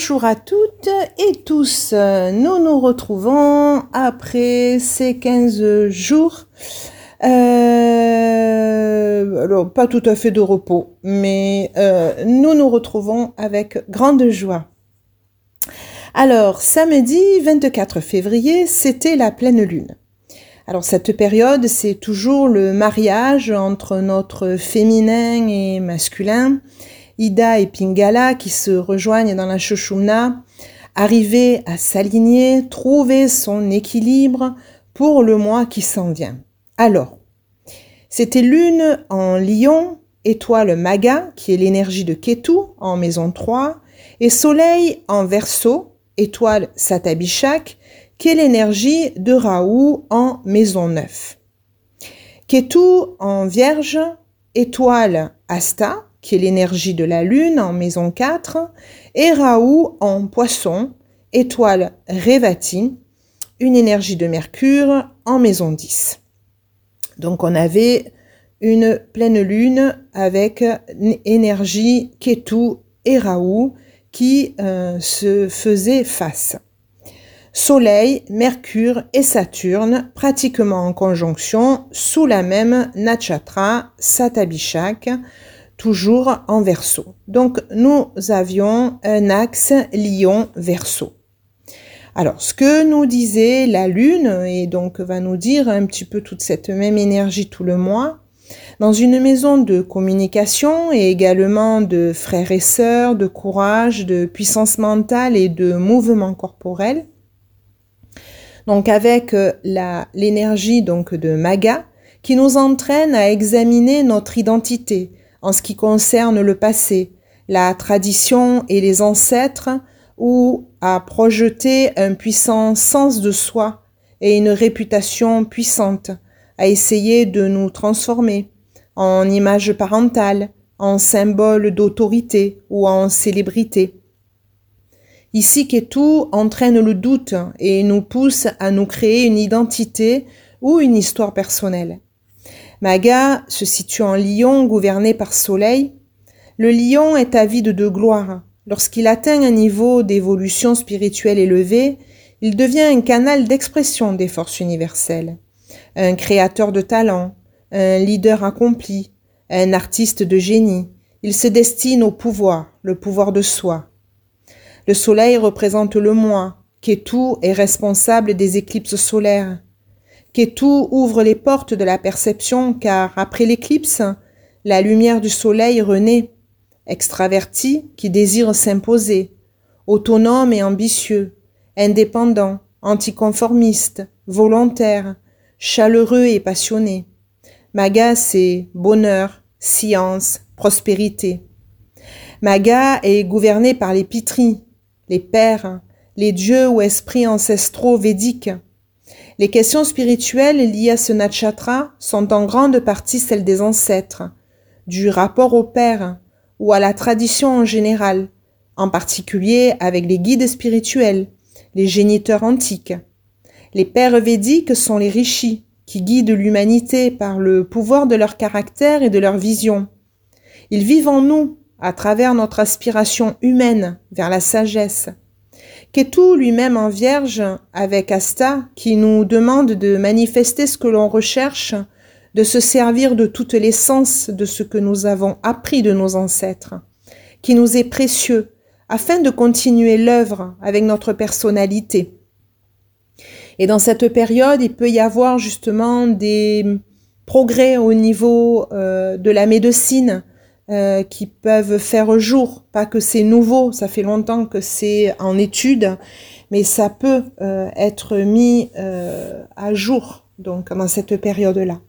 Bonjour à toutes et tous. Nous nous retrouvons après ces 15 jours. Euh, alors, pas tout à fait de repos, mais euh, nous nous retrouvons avec grande joie. Alors, samedi 24 février, c'était la pleine lune. Alors, cette période, c'est toujours le mariage entre notre féminin et masculin Ida et Pingala qui se rejoignent dans la Shoshumna, arriver à s'aligner, trouver son équilibre pour le mois qui s'en vient. Alors, c'était lune en lion, étoile maga, qui est l'énergie de Ketu en maison 3, et soleil en verso, étoile satabishak, qui est l'énergie de Raoult en maison 9. Ketu en vierge, étoile asta, qui est l'énergie de la lune en maison 4, et Raoult en poisson, étoile Révati, une énergie de Mercure en maison 10. Donc on avait une pleine lune avec énergie Ketu et Raoult qui euh, se faisaient face. Soleil, Mercure et Saturne pratiquement en conjonction sous la même Natchatra Satabishak, toujours en verso. Donc nous avions un axe Lion-Verseau. Alors ce que nous disait la Lune, et donc va nous dire un petit peu toute cette même énergie tout le mois, dans une maison de communication et également de frères et sœurs, de courage, de puissance mentale et de mouvement corporel. Donc avec euh, l'énergie donc de Maga qui nous entraîne à examiner notre identité, en ce qui concerne le passé, la tradition et les ancêtres, ou à projeter un puissant sens de soi et une réputation puissante, à essayer de nous transformer en image parentale, en symbole d'autorité ou en célébrité. Ici tout entraîne le doute et nous pousse à nous créer une identité ou une histoire personnelle. Maga se situe en lion gouverné par Soleil. Le lion est avide de gloire. Lorsqu'il atteint un niveau d'évolution spirituelle élevé, il devient un canal d'expression des forces universelles, un créateur de talent, un leader accompli, un artiste de génie. Il se destine au pouvoir, le pouvoir de soi. Le soleil représente le moi, Ketu est responsable des éclipses solaires. Ketu ouvre les portes de la perception car après l'éclipse, la lumière du soleil renaît, extraverti qui désire s'imposer, autonome et ambitieux, indépendant, anticonformiste, volontaire, chaleureux et passionné. Maga, c'est bonheur, science, prospérité. Maga est gouverné par les pitris, les pères, les dieux ou esprits ancestraux védiques, les questions spirituelles liées à ce natchatra sont en grande partie celles des ancêtres, du rapport au père ou à la tradition en général, en particulier avec les guides spirituels, les géniteurs antiques. Les pères védiques sont les rishis, qui guident l'humanité par le pouvoir de leur caractère et de leur vision. Ils vivent en nous, à travers notre aspiration humaine vers la sagesse, Ketu lui-même en vierge avec Asta qui nous demande de manifester ce que l'on recherche, de se servir de toutes les sens de ce que nous avons appris de nos ancêtres, qui nous est précieux, afin de continuer l'œuvre avec notre personnalité. Et dans cette période, il peut y avoir justement des progrès au niveau euh, de la médecine, euh, qui peuvent faire jour. Pas que c'est nouveau, ça fait longtemps que c'est en étude, mais ça peut euh, être mis euh, à jour donc dans cette période-là.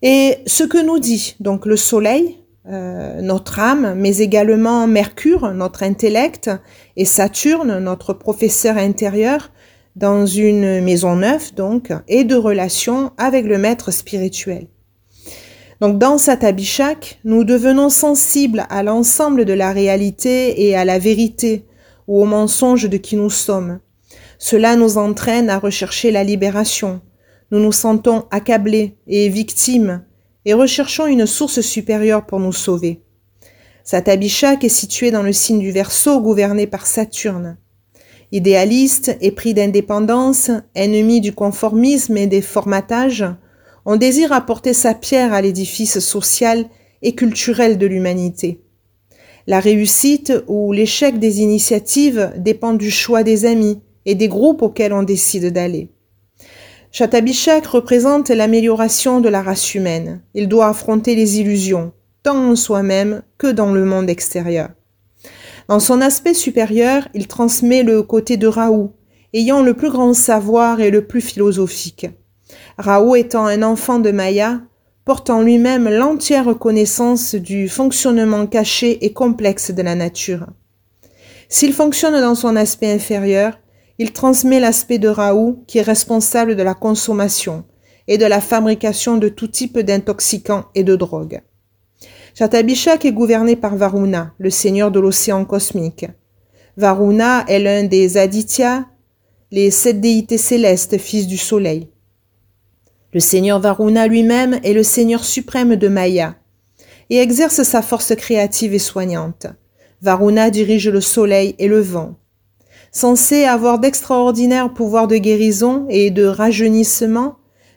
Et ce que nous dit donc le Soleil, notre âme, mais également Mercure, notre intellect, et Saturne, notre professeur intérieur, dans une maison neuve donc, et de relation avec le maître spirituel. Donc dans Satabishak, nous devenons sensibles à l'ensemble de la réalité et à la vérité ou au mensonge de qui nous sommes. Cela nous entraîne à rechercher la libération. Nous nous sentons accablés et victimes et recherchons une source supérieure pour nous sauver. Satabishak est situé dans le signe du Verseau gouverné par Saturne. Idéaliste, épris d'indépendance, ennemi du conformisme et des formatages, on désire apporter sa pierre à l'édifice social et culturel de l'humanité. La réussite ou l'échec des initiatives dépend du choix des amis et des groupes auxquels on décide d'aller. Chatabishak représente l'amélioration de la race humaine. Il doit affronter les illusions, tant en soi-même que dans le monde extérieur. Dans son aspect supérieur, il transmet le côté de Raoult, ayant le plus grand savoir et le plus philosophique. Raoult étant un enfant de Maya, porte en lui-même l'entière connaissance du fonctionnement caché et complexe de la nature. S'il fonctionne dans son aspect inférieur, il transmet l'aspect de Raoult qui est responsable de la consommation et de la fabrication de tout type d'intoxicants et de drogues. Chatabishak est gouverné par Varuna, le seigneur de l'océan cosmique. Varuna est l'un des Aditya, les sept déités célestes, fils du soleil. Le seigneur Varuna lui-même est le seigneur suprême de Maya et exerce sa force créative et soignante. Varuna dirige le soleil et le vent. Censé avoir d'extraordinaires pouvoirs de guérison et de rajeunissement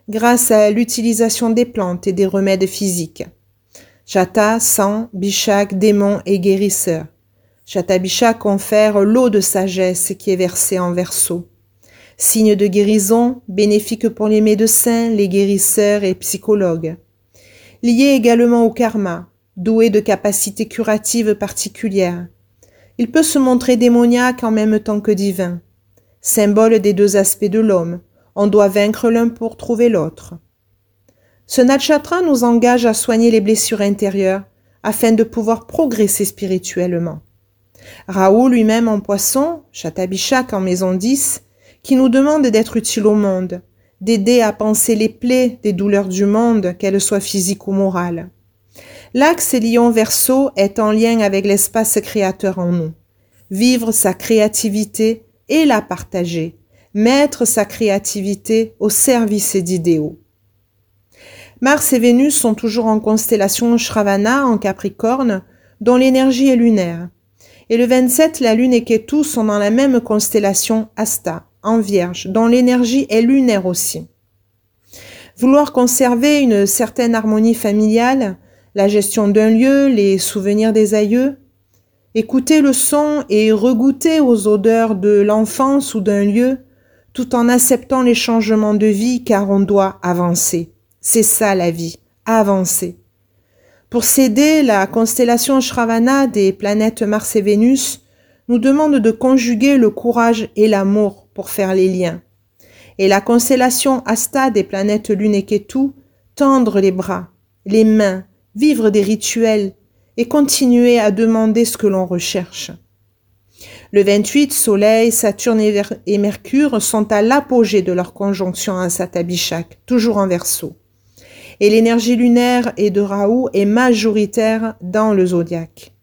grâce à l'utilisation des plantes et des remèdes physiques. Chata, sang, Bishak, démon et guérisseur. Chata Bishak confère l'eau de sagesse qui est versée en verso signe de guérison, bénéfique pour les médecins, les guérisseurs et psychologues. Lié également au karma, doué de capacités curatives particulières. Il peut se montrer démoniaque en même temps que divin. Symbole des deux aspects de l'homme, on doit vaincre l'un pour trouver l'autre. Ce natchatra nous engage à soigner les blessures intérieures afin de pouvoir progresser spirituellement. Raoul lui-même en poisson, Chatabishak en maison 10, qui nous demande d'être utile au monde, d'aider à penser les plaies des douleurs du monde, qu'elles soient physiques ou morales. L'axe lion verso est en lien avec l'espace créateur en nous. Vivre sa créativité et la partager. Mettre sa créativité au service d'idéaux. Mars et Vénus sont toujours en constellation Shravana en Capricorne, dont l'énergie est lunaire. Et le 27, la Lune et Ketu sont dans la même constellation Asta en vierge, dont l'énergie est lunaire aussi. Vouloir conserver une certaine harmonie familiale, la gestion d'un lieu, les souvenirs des aïeux, écouter le son et regoûter aux odeurs de l'enfance ou d'un lieu, tout en acceptant les changements de vie car on doit avancer. C'est ça la vie, avancer. Pour s'aider, la constellation Shravana des planètes Mars et Vénus nous demande de conjuguer le courage et l'amour pour faire les liens. Et la constellation Asta des planètes Lune et Ketu, tendre les bras, les mains, vivre des rituels et continuer à demander ce que l'on recherche. Le 28, Soleil, Saturne et Mercure sont à l'apogée de leur conjonction à Satabishak, toujours en verso. Et l'énergie lunaire et de Raoult est majoritaire dans le zodiaque.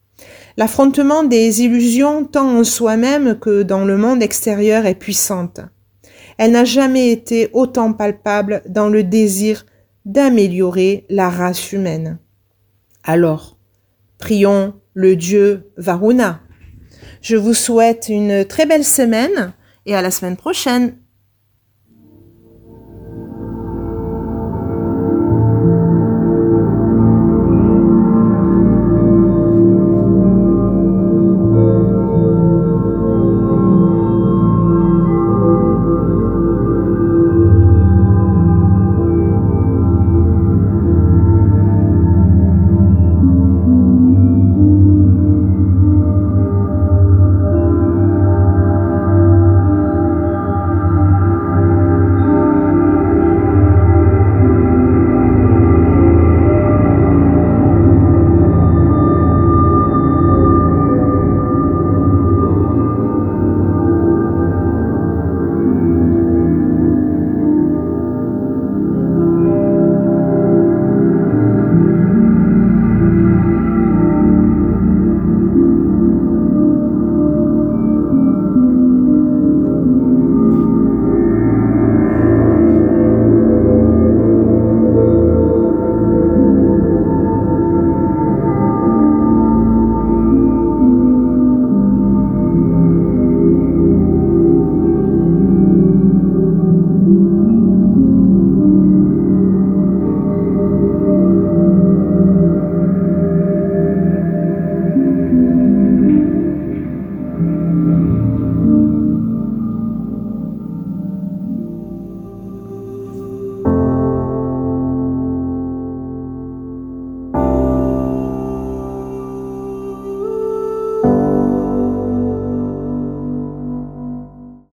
L'affrontement des illusions tant en soi-même que dans le monde extérieur est puissante. Elle n'a jamais été autant palpable dans le désir d'améliorer la race humaine. Alors, prions le dieu Varuna. Je vous souhaite une très belle semaine et à la semaine prochaine.